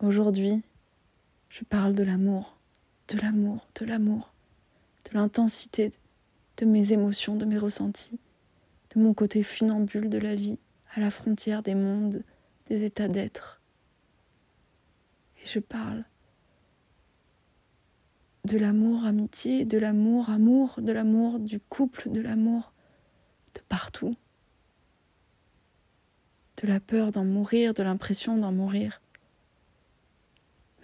Aujourd'hui, je parle de l'amour, de l'amour, de l'amour, de l'intensité de mes émotions, de mes ressentis, de mon côté funambule de la vie, à la frontière des mondes, des états d'être. Et je parle de l'amour amitié, de l'amour amour, de l'amour du couple, de l'amour de partout. De la peur d'en mourir, de l'impression d'en mourir,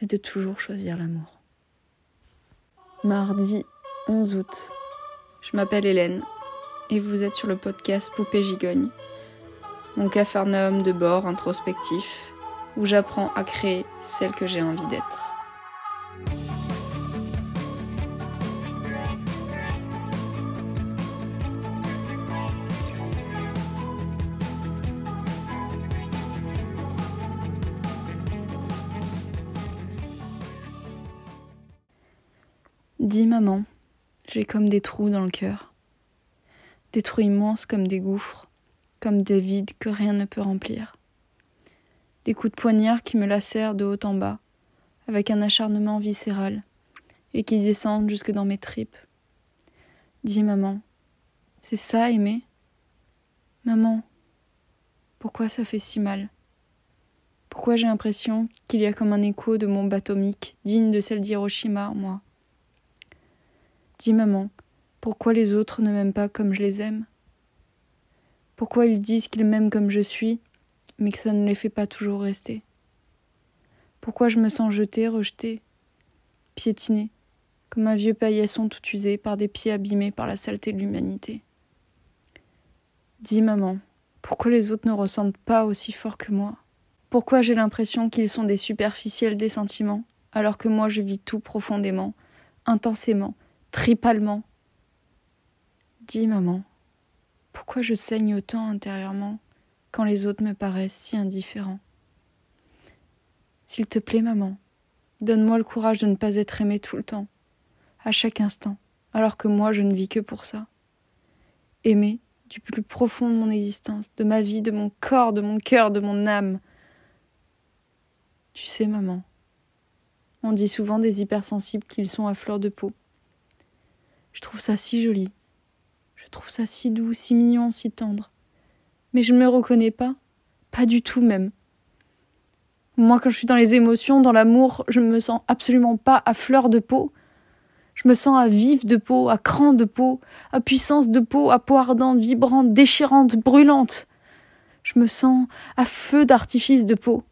de toujours choisir l'amour. Mardi 11 août. Je m'appelle Hélène et vous êtes sur le podcast Poupée Gigogne, mon capharnaüm de bord introspectif où j'apprends à créer celle que j'ai envie d'être. Dis maman, j'ai comme des trous dans le cœur. Des trous immenses comme des gouffres, comme des vides que rien ne peut remplir. Des coups de poignard qui me lacèrent de haut en bas, avec un acharnement viscéral, et qui descendent jusque dans mes tripes. Dis maman, c'est ça aimer? Maman, pourquoi ça fait si mal? Pourquoi j'ai l'impression qu'il y a comme un écho de mon atomique, digne de celle d'Hiroshima moi? Dis maman, pourquoi les autres ne m'aiment pas comme je les aime? Pourquoi ils disent qu'ils m'aiment comme je suis, mais que ça ne les fait pas toujours rester? Pourquoi je me sens jetée, rejetée, piétinée, comme un vieux paillasson tout usé par des pieds abîmés par la saleté de l'humanité? Dis maman, pourquoi les autres ne ressentent pas aussi fort que moi? Pourquoi j'ai l'impression qu'ils sont des superficiels des sentiments, alors que moi je vis tout profondément, intensément, tripalement. Dis, maman, pourquoi je saigne autant intérieurement quand les autres me paraissent si indifférents? S'il te plaît, maman, donne-moi le courage de ne pas être aimée tout le temps, à chaque instant, alors que moi je ne vis que pour ça. Aimer du plus profond de mon existence, de ma vie, de mon corps, de mon cœur, de mon âme. Tu sais, maman, on dit souvent des hypersensibles qu'ils sont à fleur de peau. Je trouve ça si joli. Je trouve ça si doux, si mignon, si tendre. Mais je ne me reconnais pas. Pas du tout même. Moi, quand je suis dans les émotions, dans l'amour, je ne me sens absolument pas à fleur de peau. Je me sens à vif de peau, à cran de peau, à puissance de peau, à peau ardente, vibrante, déchirante, brûlante. Je me sens à feu d'artifice de peau.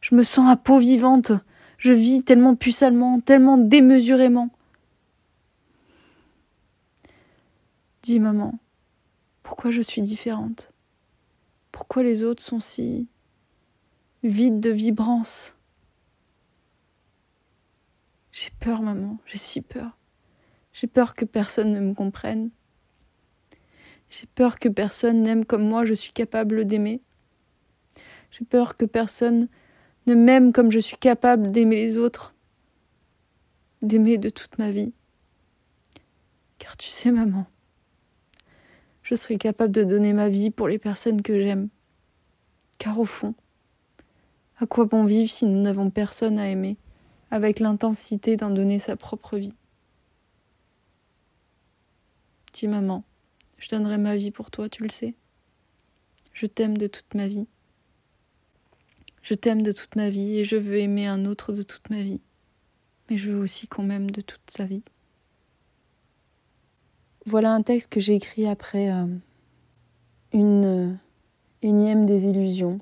Je me sens à peau vivante. Je vis tellement puissamment, tellement démesurément. Dis maman, pourquoi je suis différente? Pourquoi les autres sont si vides de vibrance J'ai peur, maman, j'ai si peur. J'ai peur que personne ne me comprenne. J'ai peur que personne n'aime comme moi je suis capable d'aimer. J'ai peur que personne ne m'aime comme je suis capable d'aimer les autres, d'aimer de toute ma vie. Car tu sais, maman, je serai capable de donner ma vie pour les personnes que j'aime. Car au fond, à quoi bon vivre si nous n'avons personne à aimer, avec l'intensité d'en donner sa propre vie? Dis maman, je donnerai ma vie pour toi, tu le sais. Je t'aime de toute ma vie. Je t'aime de toute ma vie et je veux aimer un autre de toute ma vie. Mais je veux aussi qu'on m'aime de toute sa vie. Voilà un texte que j'ai écrit après euh, une euh, énième désillusion,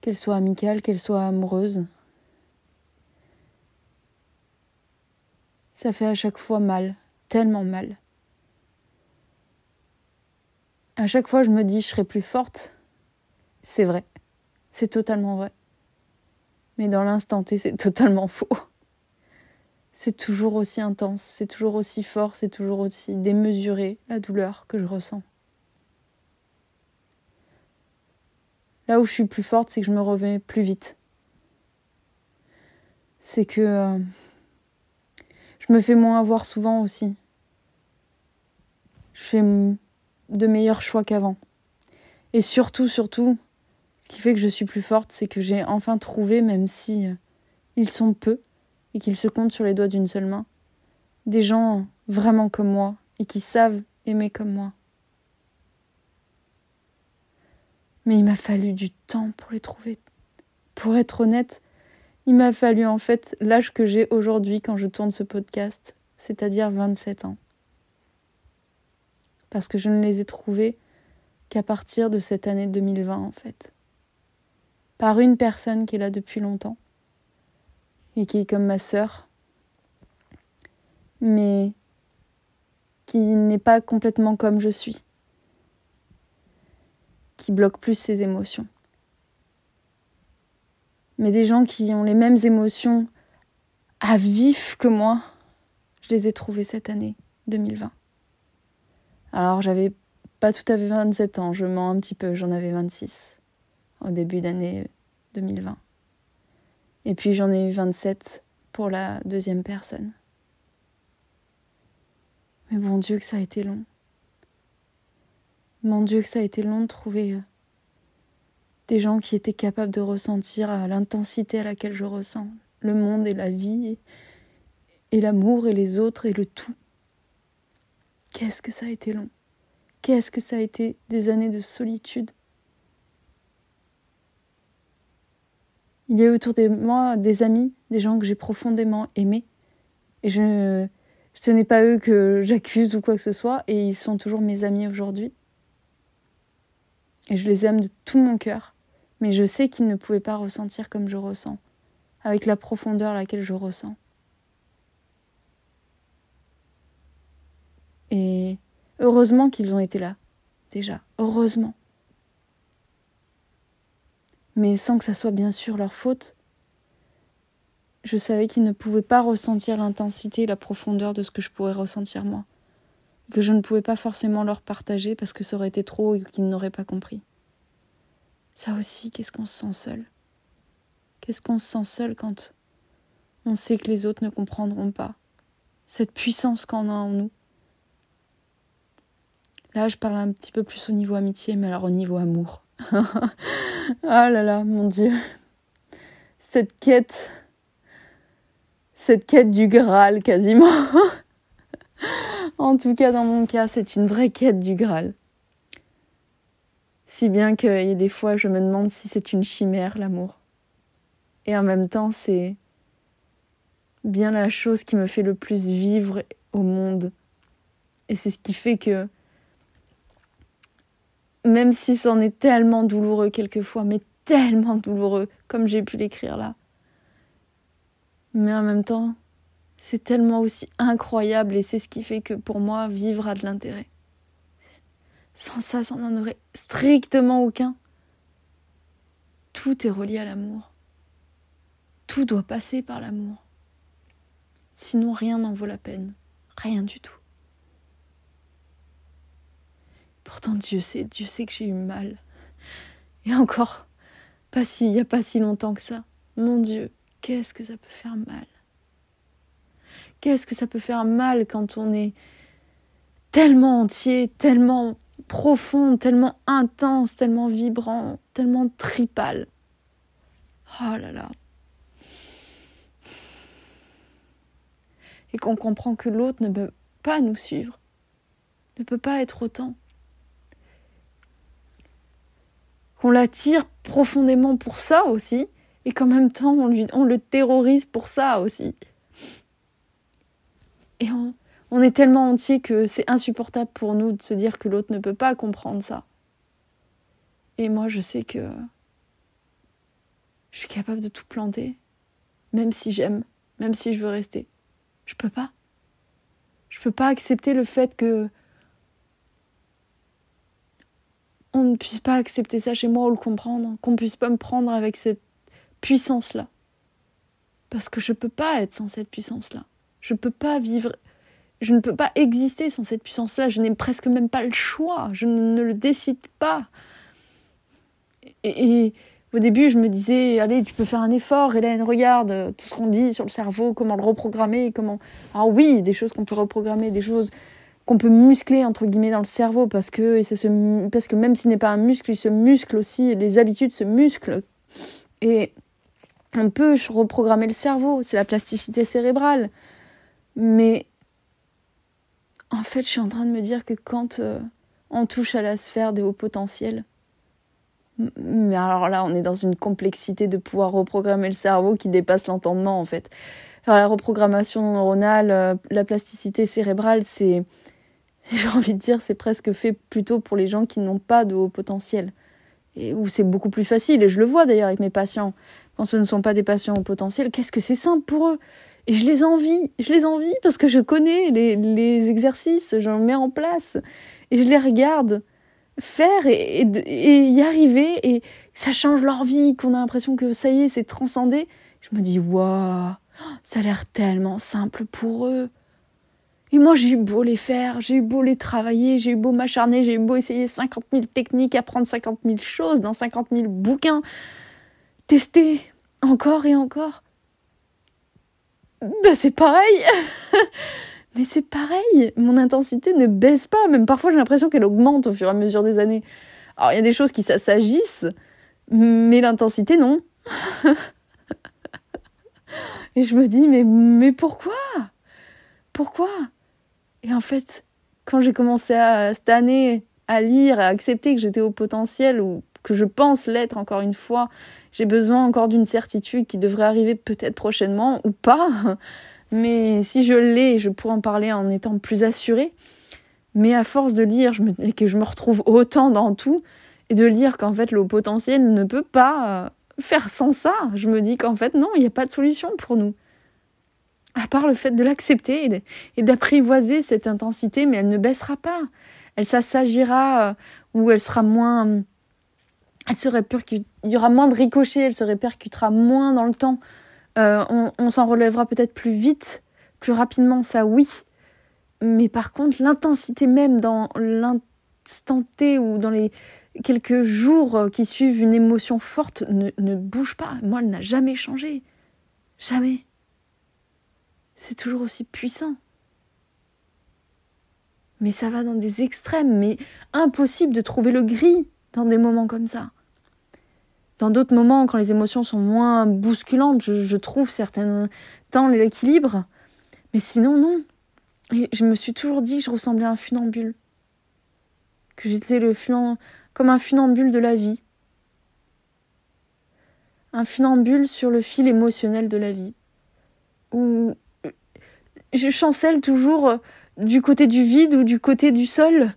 qu'elle soit amicale, qu'elle soit amoureuse. Ça fait à chaque fois mal, tellement mal. À chaque fois, je me dis, je serai plus forte. C'est vrai, c'est totalement vrai. Mais dans l'instant T, c'est totalement faux c'est toujours aussi intense, c'est toujours aussi fort, c'est toujours aussi démesuré la douleur que je ressens. Là où je suis plus forte, c'est que je me remets plus vite. C'est que euh, je me fais moins avoir souvent aussi. Je fais de meilleurs choix qu'avant. Et surtout, surtout, ce qui fait que je suis plus forte, c'est que j'ai enfin trouvé, même si euh, ils sont peu et qu'ils se comptent sur les doigts d'une seule main. Des gens vraiment comme moi et qui savent aimer comme moi. Mais il m'a fallu du temps pour les trouver. Pour être honnête, il m'a fallu en fait l'âge que j'ai aujourd'hui quand je tourne ce podcast, c'est-à-dire 27 ans. Parce que je ne les ai trouvés qu'à partir de cette année 2020 en fait. Par une personne qui est là depuis longtemps et qui est comme ma sœur, mais qui n'est pas complètement comme je suis, qui bloque plus ses émotions. Mais des gens qui ont les mêmes émotions à vif que moi, je les ai trouvés cette année 2020. Alors j'avais pas tout à fait 27 ans, je mens un petit peu, j'en avais 26 au début d'année 2020. Et puis j'en ai eu 27 pour la deuxième personne. Mais mon Dieu que ça a été long. Mon Dieu que ça a été long de trouver euh, des gens qui étaient capables de ressentir à l'intensité à laquelle je ressens le monde et la vie et l'amour et les autres et le tout. Qu'est-ce que ça a été long. Qu'est-ce que ça a été des années de solitude. Il y a autour de moi des amis, des gens que j'ai profondément aimés. Et je, ce n'est pas eux que j'accuse ou quoi que ce soit, et ils sont toujours mes amis aujourd'hui. Et je les aime de tout mon cœur, mais je sais qu'ils ne pouvaient pas ressentir comme je ressens, avec la profondeur à laquelle je ressens. Et heureusement qu'ils ont été là, déjà, heureusement. Mais sans que ça soit bien sûr leur faute, je savais qu'ils ne pouvaient pas ressentir l'intensité et la profondeur de ce que je pourrais ressentir moi. que je ne pouvais pas forcément leur partager parce que ça aurait été trop et qu'ils n'auraient pas compris. Ça aussi, qu'est-ce qu'on se sent seul? Qu'est-ce qu'on se sent seul quand on sait que les autres ne comprendront pas cette puissance qu'on a en nous? Là, je parle un petit peu plus au niveau amitié, mais alors au niveau amour. ah là là, mon Dieu. Cette quête cette quête du Graal quasiment. en tout cas, dans mon cas, c'est une vraie quête du Graal. Si bien qu'il y a des fois, je me demande si c'est une chimère, l'amour. Et en même temps, c'est bien la chose qui me fait le plus vivre au monde. Et c'est ce qui fait que, même si c'en est tellement douloureux quelquefois, mais tellement douloureux, comme j'ai pu l'écrire là, mais en même temps, c'est tellement aussi incroyable et c'est ce qui fait que pour moi, vivre a de l'intérêt. Sans ça, ça n'en aurait strictement aucun. Tout est relié à l'amour. Tout doit passer par l'amour. Sinon, rien n'en vaut la peine. Rien du tout. Pourtant, Dieu sait, Dieu sait que j'ai eu mal. Et encore, pas si, il n'y a pas si longtemps que ça. Mon Dieu, qu'est-ce que ça peut faire mal? Qu'est-ce que ça peut faire mal quand on est tellement entier, tellement profond, tellement intense, tellement vibrant, tellement tripal? Oh là là. Et qu'on comprend que l'autre ne peut pas nous suivre, ne peut pas être autant. Qu'on l'attire profondément pour ça aussi, et qu'en même temps on, le terrorise pour ça aussi. Et on, on est tellement entier que c'est insupportable pour nous de se dire que l'autre ne peut pas comprendre ça. Et moi je sais que je suis capable de tout planter, même si j'aime, même si je veux rester. Je peux pas. Je peux pas accepter le fait que on ne puisse pas accepter ça chez moi ou le comprendre, qu'on puisse pas me prendre avec cette puissance-là. Parce que je ne peux pas être sans cette puissance-là. Je ne peux pas vivre, je ne peux pas exister sans cette puissance-là. Je n'ai presque même pas le choix. Je ne, le décide pas. Et, au début, je me disais, allez, tu peux faire un effort, Hélène, regarde tout ce qu'on dit sur le cerveau, comment le reprogrammer, comment... Ah oui, des choses qu'on peut reprogrammer, des choses qu'on peut muscler entre guillemets dans le cerveau parce que et ça se parce que même s'il n'est pas un muscle il se muscle aussi les habitudes se musclent et On peut reprogrammer le cerveau, c'est la plasticité cérébrale. Mais en fait, je suis en train de me dire que quand euh, on touche à la sphère des hauts potentiels, mais alors là, on est dans une complexité de pouvoir reprogrammer le cerveau qui dépasse l'entendement en fait. Alors, la reprogrammation neuronale, euh, la plasticité cérébrale, c'est, j'ai envie de dire, c'est presque fait plutôt pour les gens qui n'ont pas de haut potentiel. Et où c'est beaucoup plus facile, et je le vois d'ailleurs avec mes patients. Quand ce ne sont pas des patients au potentiel, qu'est-ce que c'est simple pour eux? Et je les envie, je les envie parce que je connais les, les exercices, j'en mets en place, et je les regarde faire et, et, y arriver et ça change leur vie, qu'on a l'impression que ça y est, c'est transcendé. Je me dis, waouh, ça a l'air tellement simple pour eux. Et moi, j'ai eu beau les faire, j'ai eu beau les travailler, j'ai eu beau m'acharner, j'ai eu beau essayer 50 000 techniques, apprendre 50 000 choses dans 50 000 bouquins, tester encore et encore. Ben, c'est pareil. Mais c'est pareil, mon intensité ne baisse pas, même parfois j'ai l'impression qu'elle augmente au fur et à mesure des années. Alors il y a des choses qui s'agissent, mais l'intensité non. et je me dis, mais, mais pourquoi? Pourquoi? Et en fait, quand j'ai commencé à, cette année à lire, à accepter que j'étais au potentiel, ou que je pense l'être encore une fois, j'ai besoin encore d'une certitude qui devrait arriver peut-être prochainement ou pas. Mais si je l'ai, je pourrais en parler en étant plus assurée. Mais à force de lire et que je me retrouve autant dans tout, et de lire qu'en fait le potentiel ne peut pas euh, faire sans ça, je me dis qu'en fait non, il n'y a pas de solution pour nous. À part le fait de l'accepter et d'apprivoiser cette intensité, mais elle ne baissera pas. Elle s'assagira euh, ou elle sera moins. Elle se répercute. Il y aura moins de ricochets, elle se répercutera moins dans le temps. Euh, on, s'en relèvera peut-être plus vite, plus rapidement, ça oui. Mais par contre, l'intensité même dans l'instant T ou dans les quelques jours qui suivent une émotion forte ne bouge pas. Moi, elle n'a jamais changé. Jamais. C'est toujours aussi puissant. Mais ça va dans des extrêmes, mais impossible de trouver le gris dans des moments comme ça. Dans d'autres moments, quand les émotions sont moins bousculantes, je, trouve certains temps l'équilibre. Mais sinon, non. Je me suis toujours dit que je ressemblais à un funambule. Que j'étais le comme un funambule de la vie. Un funambule sur le fil émotionnel de la vie. Je chancelle toujours du côté du vide ou du côté du sol,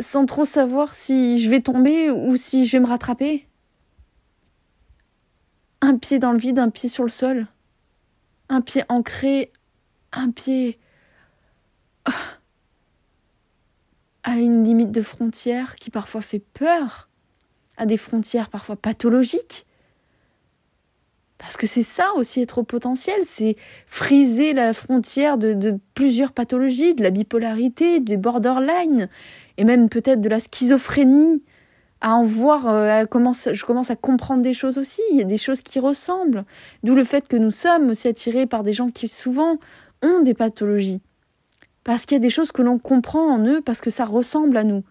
sans trop savoir si je vais tomber ou si je vais me rattraper. Un pied dans le vide, un pied sur le sol. Un pied ancré, un pied ah, à une limite de frontière qui parfois fait peur, à des frontières parfois pathologiques. Parce que c'est ça aussi être au potentiel, c'est friser la frontière de, plusieurs pathologies, de la bipolarité, du borderline, et même peut-être de la schizophrénie, à en voir, euh, je commence à comprendre des choses aussi. Il y a des choses qui ressemblent. D'où le fait que nous sommes aussi attirés par des gens qui souvent ont des pathologies. Parce qu'il y a des choses que l'on comprend en eux, parce que ça ressemble à nous.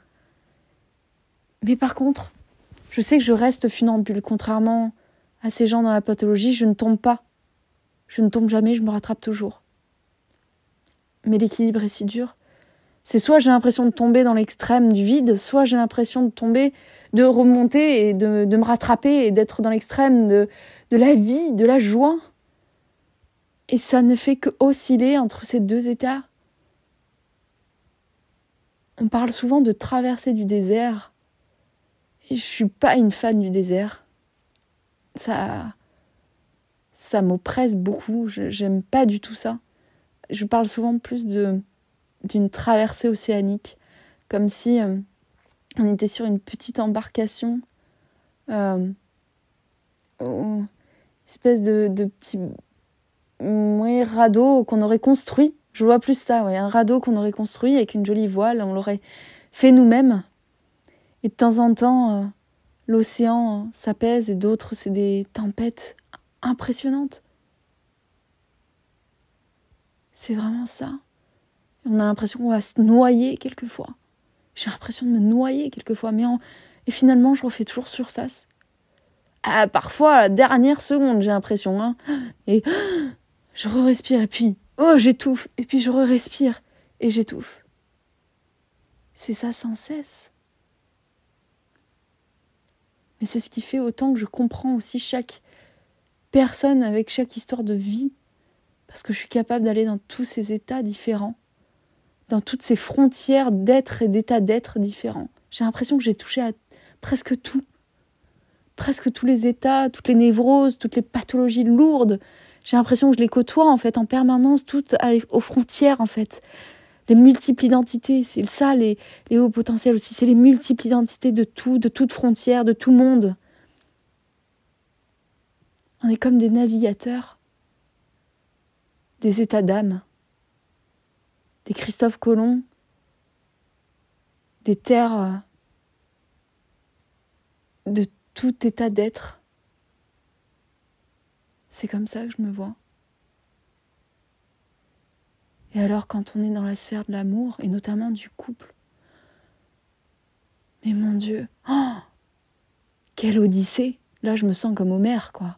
Mais par contre, je sais que je reste funambule. Contrairement à ces gens dans la pathologie, je ne tombe pas. Je ne tombe jamais, je me rattrape toujours. Mais l'équilibre est si dur. C'est soit j'ai l'impression de tomber dans l'extrême du vide, soit j'ai l'impression de tomber de remonter et de, me rattraper et d'être dans l'extrême de, la vie, de la joie. Et ça ne fait que osciller entre ces deux états. On parle souvent de traverser du désert. Et je suis pas une fan du désert. Ça ça m'oppresse beaucoup, j'aime pas du tout ça. Je parle souvent plus de d'une traversée océanique, comme si euh, on était sur une petite embarcation, euh, espèce de, de petit radeau qu'on aurait construit. Je vois plus ça, ouais, un radeau qu'on aurait construit avec une jolie voile, on l'aurait fait nous-mêmes. Et de temps en temps, euh, l'océan s'apaise et d'autres, c'est des tempêtes impressionnantes. C'est vraiment ça. On a l'impression qu'on va se noyer quelquefois. J'ai l'impression de me noyer quelquefois, mais et finalement, je refais toujours surface. à parfois à la dernière seconde, j'ai l'impression. Hein. Et je re-respire et puis, oh, j'étouffe. Et puis je re-respire et j'étouffe. C'est ça sans cesse. Mais c'est ce qui fait autant que je comprends aussi chaque personne avec chaque histoire de vie. Parce que je suis capable d'aller dans tous ces états différents, dans toutes ces frontières d'être et d'état d'être différents. J'ai l'impression que j'ai touché à presque tout presque tous les états, toutes les névroses, toutes les pathologies lourdes. J'ai l'impression que je les côtoie en fait en permanence, toutes aux frontières en fait. Les multiples identités, c'est ça les, les hauts potentiels aussi, c'est les multiples identités de tout, de toute frontière, de tout monde. On est comme des navigateurs, des états d'âme, des Christophe Colomb, des terres de tout état d'être. C'est comme ça que je me vois. Et alors quand on est dans la sphère de l'amour, et notamment du couple, mais mon Dieu, oh, quelle odyssée Là, je me sens comme Homère, quoi.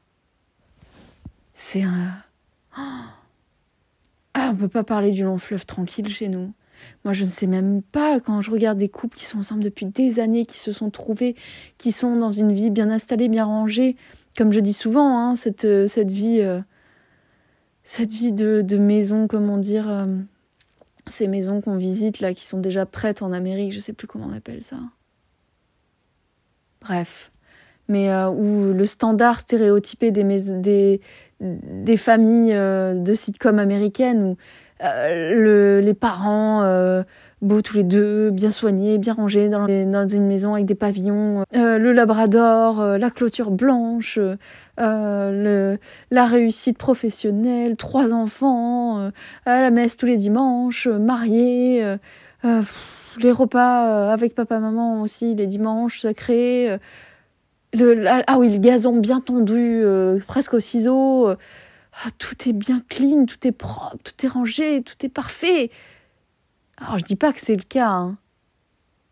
C'est un... Oh, ah, on peut pas parler du long fleuve tranquille chez nous. Moi, je ne sais même pas quand je regarde des couples qui sont ensemble depuis des années, qui se sont trouvés, qui sont dans une vie bien installée, bien rangée. Comme je dis souvent, hein, cette, euh, cette vie, euh, cette vie de, de, maison, comment dire, euh, ces maisons qu'on visite là, qui sont déjà prêtes en Amérique, je sais plus comment on appelle ça. Bref, mais où le standard stéréotypé des, des, familles de sitcoms américaines où euh, le, les parents euh, beaux tous les deux, bien soignés, bien rangés dans, une maison avec des pavillons, euh, le labrador, la clôture blanche, la réussite professionnelle, trois enfants, à la messe tous les dimanches, mariés, les repas avec papa-maman aussi les dimanches sacrés. Ah oui, le gazon bien tondu, presque au ciseau. Ah, tout est bien clean, tout est propre, tout est rangé, tout est parfait. Alors je dis pas que c'est le cas, hein,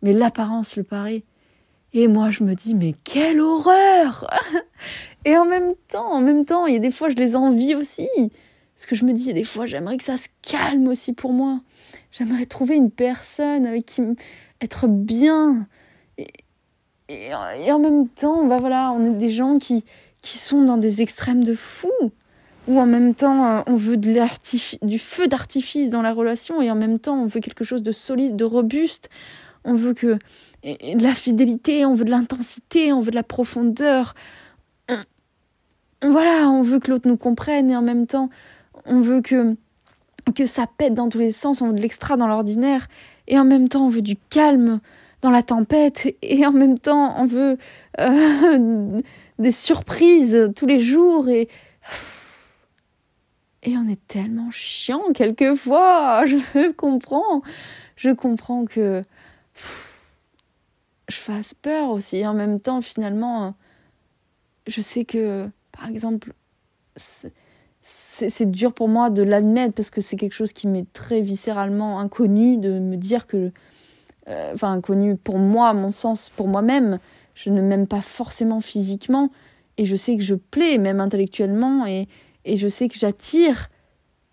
mais l'apparence le paraît. Et moi je me dis mais quelle horreur Et en même temps, en même temps, il y a des fois je les envie aussi. Parce que je me dis, il y a des fois j'aimerais que ça se calme aussi pour moi. J'aimerais trouver une personne avec qui être bien. Et, et, en même temps, bah voilà, on est des gens qui, qui sont dans des extrêmes de fou où en même temps euh, on veut du feu d'artifice dans la relation et en même temps on veut quelque chose de solide, de robuste. On veut que de la fidélité, on veut de l'intensité, on veut de la profondeur. voilà, on veut que l'autre nous comprenne et en même temps on veut que que ça pète dans tous les sens, on veut de l'extra dans l'ordinaire et en même temps on veut du calme dans la tempête et en même temps on veut euh, des surprises tous les jours et et on est tellement chiant quelquefois. Je comprends. Je comprends que je fasse peur aussi. En même temps, finalement, je sais que, par exemple, c'est dur pour moi de l'admettre parce que c'est quelque chose qui m'est très viscéralement inconnu de me dire que, euh, enfin inconnu pour moi, mon sens, pour moi-même, je ne m'aime pas forcément physiquement et je sais que je plais même intellectuellement et, et je sais que j'attire,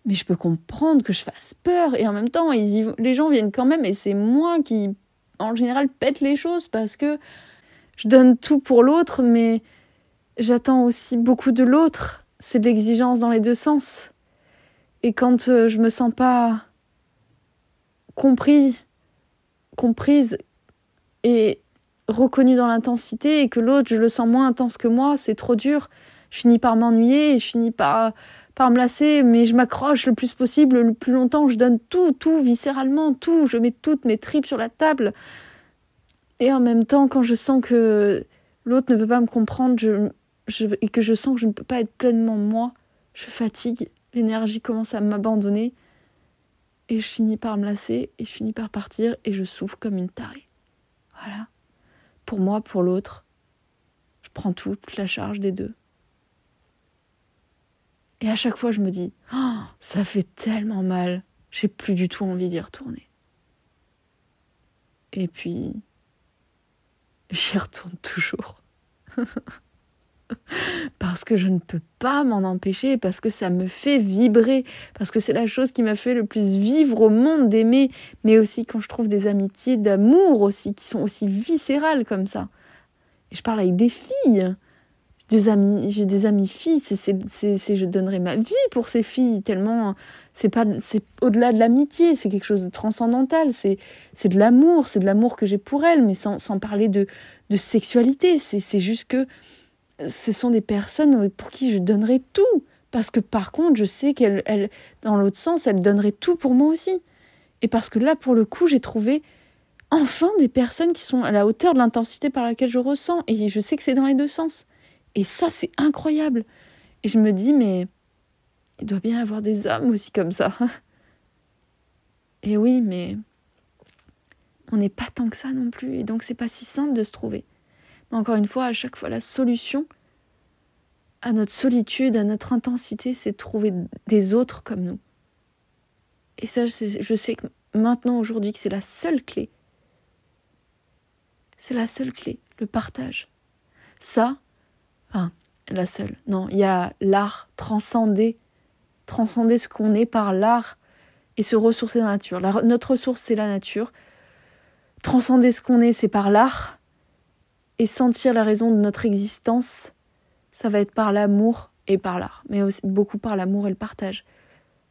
mais je peux comprendre que je fasse peur. Et en même temps les gens viennent quand même et c'est moi qui en général pète les choses parce que je donne tout pour l'autre mais j'attends aussi beaucoup de l'autre. C'est de l'exigence dans les deux sens. Et quand euh, je me sens pas compris comprise et reconnue dans l'intensité et que l'autre je le sens moins intense que moi c'est trop dur je finis par m'ennuyer, je finis par, par me lasser, mais je m'accroche le plus possible, le plus longtemps, je donne tout, tout, viscéralement, tout, je mets toutes mes tripes sur la table. Et en même temps, quand je sens que l'autre ne peut pas me comprendre et que je sens que je ne peux pas être pleinement moi, je fatigue, l'énergie commence à m'abandonner, et je finis par me lasser, et je finis par partir, et je souffre comme une tarée. Voilà. Pour moi, pour l'autre, je prends toute la charge des deux. Et à chaque fois, je me dis, oh, ça fait tellement mal, j'ai plus du tout envie d'y retourner. Et puis, j'y retourne toujours. parce que je ne peux pas m'en empêcher, parce que ça me fait vibrer, parce que c'est la chose qui m'a fait le plus vivre au monde d'aimer, mais aussi quand je trouve des amitiés d'amour aussi, qui sont aussi viscérales comme ça. Et je parle avec des filles. Des amis, j'ai des amis filles, c'est, je donnerais ma vie pour ces filles, tellement c'est pas c'est au-delà de l'amitié, c'est quelque chose de transcendantal, c'est, de l'amour, c'est de l'amour que j'ai pour elles, mais sans, sans parler de, de sexualité, c'est, juste que ce sont des personnes pour qui je donnerais tout. Parce que par contre, je sais qu'elle, elle, dans l'autre sens, elle donnerait tout pour moi aussi. Et parce que là, pour le coup, j'ai trouvé enfin des personnes qui sont à la hauteur de l'intensité par laquelle je ressens. Et je sais que c'est dans les deux sens. Et ça, c'est incroyable. Et je me dis, mais il doit bien y avoir des hommes aussi comme ça. Et oui, mais on n'est pas tant que ça non plus. Et donc, c'est pas si simple de se trouver. Mais encore une fois, à chaque fois, la solution à notre solitude, à notre intensité, c'est de trouver des autres comme nous. Et ça, je sais que maintenant, aujourd'hui, que c'est la seule clé. C'est la seule clé, le partage. Ça, enfin, la seule. Non, il y a l'art, transcender, transcender ce qu'on est par l'art et se ressourcer dans la nature. notre ressource, c'est la nature. Transcender ce qu'on est, c'est par l'art et sentir la raison de notre existence, ça va être par l'amour et par l'art, mais aussi beaucoup par l'amour et le partage.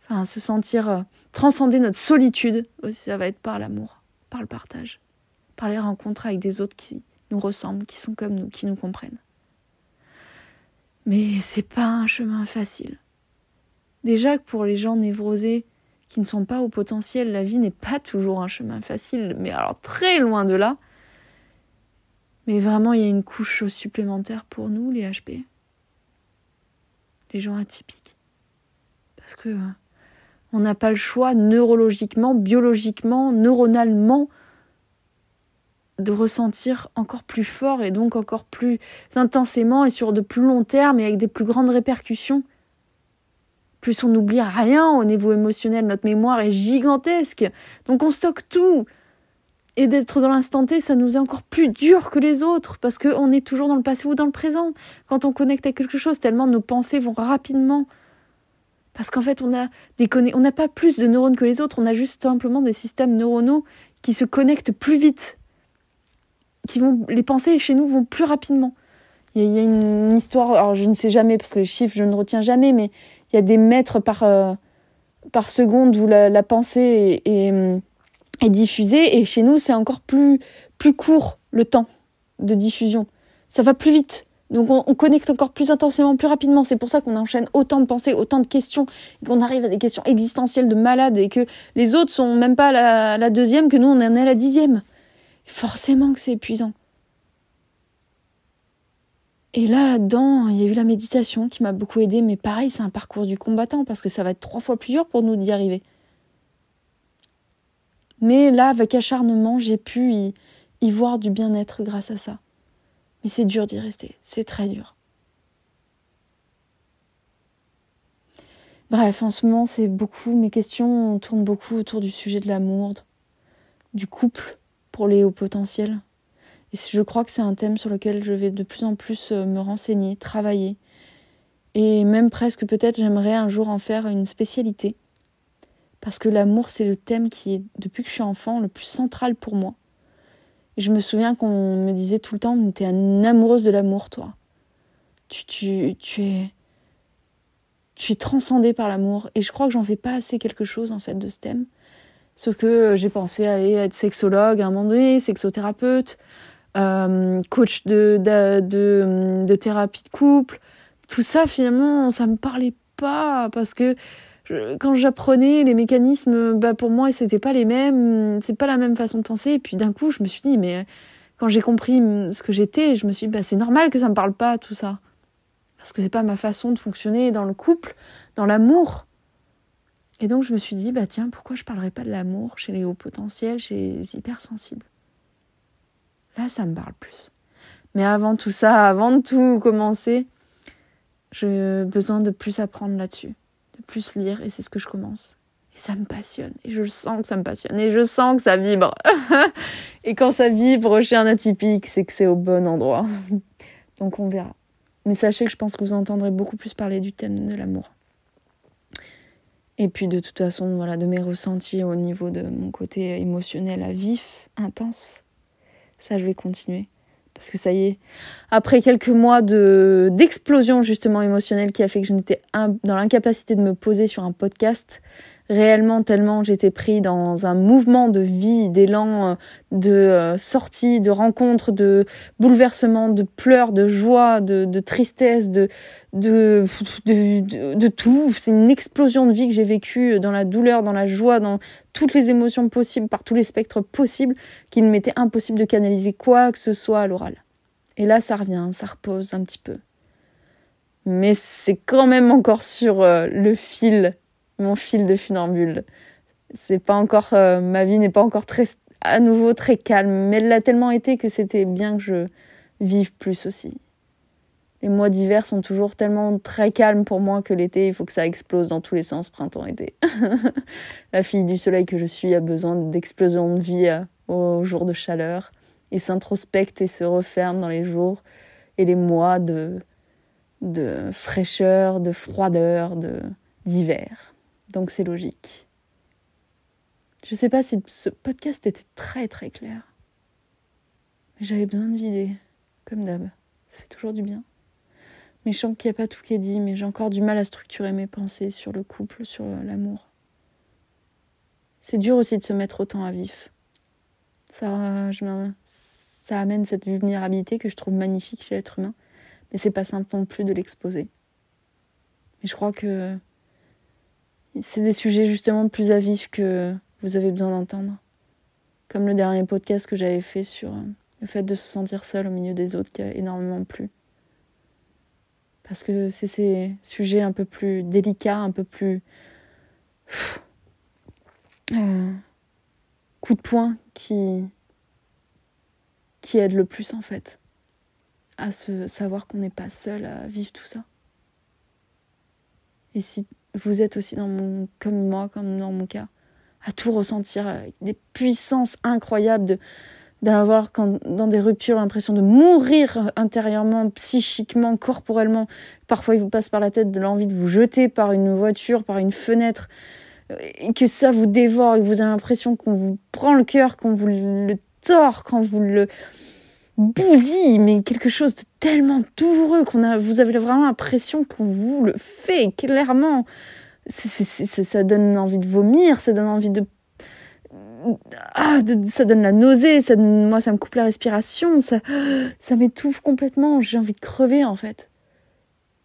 Enfin, se sentir euh, transcender notre solitude aussi, ça va être par l'amour, par le partage, par les rencontres avec des autres qui nous ressemblent, qui sont comme nous, qui nous comprennent. Mais c'est pas un chemin facile. Déjà que pour les gens névrosés qui ne sont pas au potentiel, la vie n'est pas toujours un chemin facile, mais alors très loin de là. Mais vraiment, il y a une couche supplémentaire pour nous, les HP. Les gens atypiques. Parce que euh, on n'a pas le choix neurologiquement, biologiquement, neuronalement de ressentir encore plus fort et donc encore plus intensément et sur de plus long terme et avec des plus grandes répercussions. Plus on n'oublie rien au niveau émotionnel, notre mémoire est gigantesque. Donc on stocke tout et d'être dans l'instant T, ça nous est encore plus dur que les autres parce qu'on est toujours dans le passé ou dans le présent. Quand on connecte à quelque chose, tellement nos pensées vont rapidement. Parce qu'en fait, on a des on n'a pas plus de neurones que les autres, on a juste simplement des systèmes neuronaux qui se connectent plus vite. Qui vont, les pensées chez nous vont plus rapidement. Il y, a, une histoire, alors je ne sais jamais parce que les chiffres je ne retiens jamais, mais il y a des mètres par, euh, par seconde où la, pensée est est diffusé et chez nous c'est encore plus plus court le temps de diffusion. Ça va plus vite. Donc on, connecte encore plus intensément, plus rapidement. C'est pour ça qu'on enchaîne autant de pensées, autant de questions, qu'on arrive à des questions existentielles de malade et que les autres sont même pas à la, deuxième, que nous on en est à la dixième. Forcément que c'est épuisant. Et là, là-dedans, il y a eu la méditation qui m'a beaucoup aidé, mais pareil, c'est un parcours du combattant parce que ça va être trois fois plus dur pour nous d'y arriver. Mais là, avec acharnement, j'ai pu y, voir du bien-être grâce à ça. Mais c'est dur d'y rester, c'est très dur. Bref, en ce moment, c'est beaucoup, mes questions tournent beaucoup autour du sujet de l'amour, du couple pour les hauts potentiels. Et je crois que c'est un thème sur lequel je vais de plus en plus euh, me renseigner, travailler. Et même presque peut-être j'aimerais un jour en faire une spécialité. Parce que l'amour, c'est le thème qui est, depuis que je suis enfant, le plus central pour moi. Et je me souviens qu'on me disait tout le temps, tu es une amoureuse de l'amour, toi. Tu, tu, tu es... Tu es transcendée par l'amour. Et je crois que j'en fais pas assez quelque chose, en fait, de ce thème. Sauf que j'ai pensé aller être sexologue à un moment donné, sexothérapeute, euh, coach de, de, de, thérapie de couple. Tout ça, finalement, ça me parlait pas parce que quand j'apprenais les mécanismes, bah pour moi, c'était pas les mêmes, c'est pas la même façon de penser. Et puis d'un coup, je me suis dit, mais quand j'ai compris ce que j'étais, je me suis dit, bah c'est normal que ça me parle pas, tout ça. Parce que c'est pas ma façon de fonctionner dans le couple, dans l'amour. Et donc, je me suis dit, bah tiens, pourquoi je parlerais pas de l'amour chez les hauts potentiels, chez les hypersensibles? Là, ça me parle plus. Mais avant tout ça, avant de tout commencer, j'ai besoin de plus apprendre là-dessus plus lire et c'est ce que je commence. Et ça me passionne. Et je sens que ça me passionne. Et je sens que ça vibre. et quand ça vibre chez un atypique, c'est que c'est au bon endroit. Donc on verra. Mais sachez que je pense que vous entendrez beaucoup plus parler du thème de l'amour. Et puis de toute façon, voilà, de mes ressentis au niveau de mon côté émotionnel vif, intense. Ça, je vais continuer. Parce que ça y est, après quelques mois de d'explosion justement émotionnelle qui a fait que je n'étais dans l'incapacité de me poser sur un podcast, réellement tellement j'étais pris dans un mouvement de vie, d'élan, euh, de euh, sortie, de rencontres, de bouleversements, de pleurs, de joie, de, tristesse, de, de, de, de, tout. C'est une explosion de vie que j'ai vécue dans la douleur, dans la joie, dans toutes les émotions possibles, par tous les spectres possibles, qu'il m'était impossible de canaliser quoi que ce soit à l'oral. Et là, ça revient, ça repose un petit peu. Mais c'est quand même encore sur euh, le fil mon fil de funambule. C'est pas encore, euh, ma vie n'est pas encore très, à nouveau très calme, mais elle l'a tellement été que c'était bien que je vive plus aussi. Les mois d'hiver sont toujours tellement très calmes pour moi que l'été, il faut que ça explose dans tous les sens, printemps-été. La fille du soleil que je suis a besoin d'explosion de vie euh, aux jours de chaleur et s'introspecte et se referme dans les jours et les mois de, de fraîcheur, de froideur, d'hiver donc c'est logique. Je ne sais pas si ce podcast était très très clair. Mais j'avais besoin de vider, comme d'hab. Ça fait toujours du bien. Mais je sens qu'il n'y a pas tout qui est dit, mais j'ai encore du mal à structurer mes pensées sur le couple, sur l'amour. C'est dur aussi de se mettre autant à vif. Ça, ça amène cette vulnérabilité que je trouve magnifique chez l'être humain. Mais c'est pas simple non plus de l'exposer. Mais je crois que c'est des sujets justement plus à vif que vous avez besoin d'entendre. Comme le dernier podcast que j'avais fait sur euh, le fait de se sentir seul au milieu des autres qui a énormément plu. Parce que c'est ces sujets un peu plus délicats, un peu plus. Euh, coup de poing qui. qui aident le plus en fait. À se savoir qu'on n'est pas seul à vivre tout ça. Et si vous êtes aussi dans mon, comme moi, comme dans mon cas, à tout ressentir avec des puissances incroyables de d'avoir dans des ruptures l'impression de mourir intérieurement, psychiquement, corporellement. Parfois, il vous passe par la tête de l'envie de vous jeter par une voiture, par une fenêtre, et que ça vous dévore, et que vous avez l'impression qu'on vous prend le cœur, qu'on vous le tord, quand vous le bousille, mais quelque chose de tellement douloureux qu'on a, vous avez vraiment l'impression qu'on vous le fait clairement. ça donne envie de vomir, ça donne envie de ah, ça donne la nausée, ça moi ça me coupe la respiration, ça, ça m'étouffe complètement, j'ai envie de crever en fait.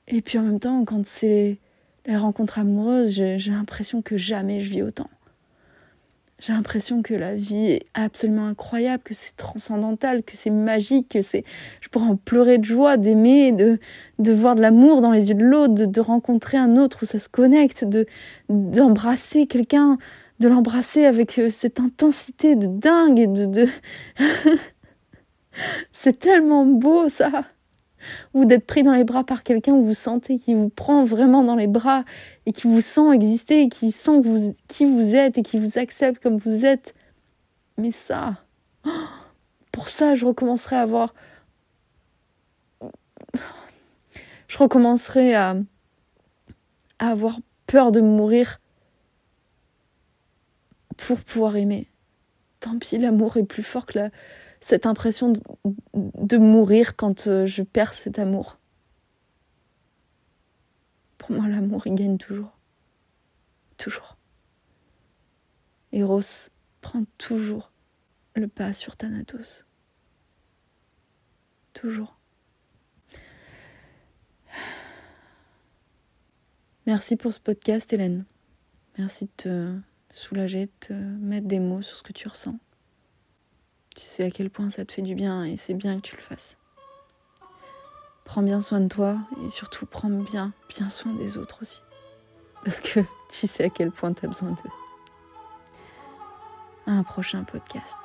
Et puis en même temps, quand c'est les rencontres amoureuses, j'ai l'impression que jamais je vis autant. J'ai l'impression que la vie est absolument incroyable, que c'est transcendantal, que c'est magique, que c'est. Je pourrais en pleurer de joie, d'aimer, de, de voir de l'amour dans les yeux de l'autre, de, rencontrer un autre où ça se connecte, de d'embrasser quelqu'un, de l'embrasser avec euh, cette intensité de dingue, de. de... c'est tellement beau ça! Ou d'être pris dans les bras par quelqu'un où vous sentez qui vous prend vraiment dans les bras et qui vous sent exister et qui sent qui vous êtes et qui vous accepte comme vous êtes. Mais ça, pour ça, je recommencerai à avoir. Je recommencerai à avoir peur de mourir pour pouvoir aimer. Tant pis, l'amour est plus fort que la, cette impression de, mourir quand euh, je perds cet amour. Pour moi, l'amour, il gagne toujours. Toujours. Eros prend toujours le pas sur Thanatos. Toujours. Merci pour ce podcast, Hélène. Merci de te soulager, de te mettre des mots sur ce que tu ressens. Tu sais à quel point ça te fait du bien et c'est bien que tu le fasses. Prends bien soin de toi et surtout prends bien, bien soin des autres aussi. Parce que tu sais à quel point tu as besoin d'eux. un prochain podcast.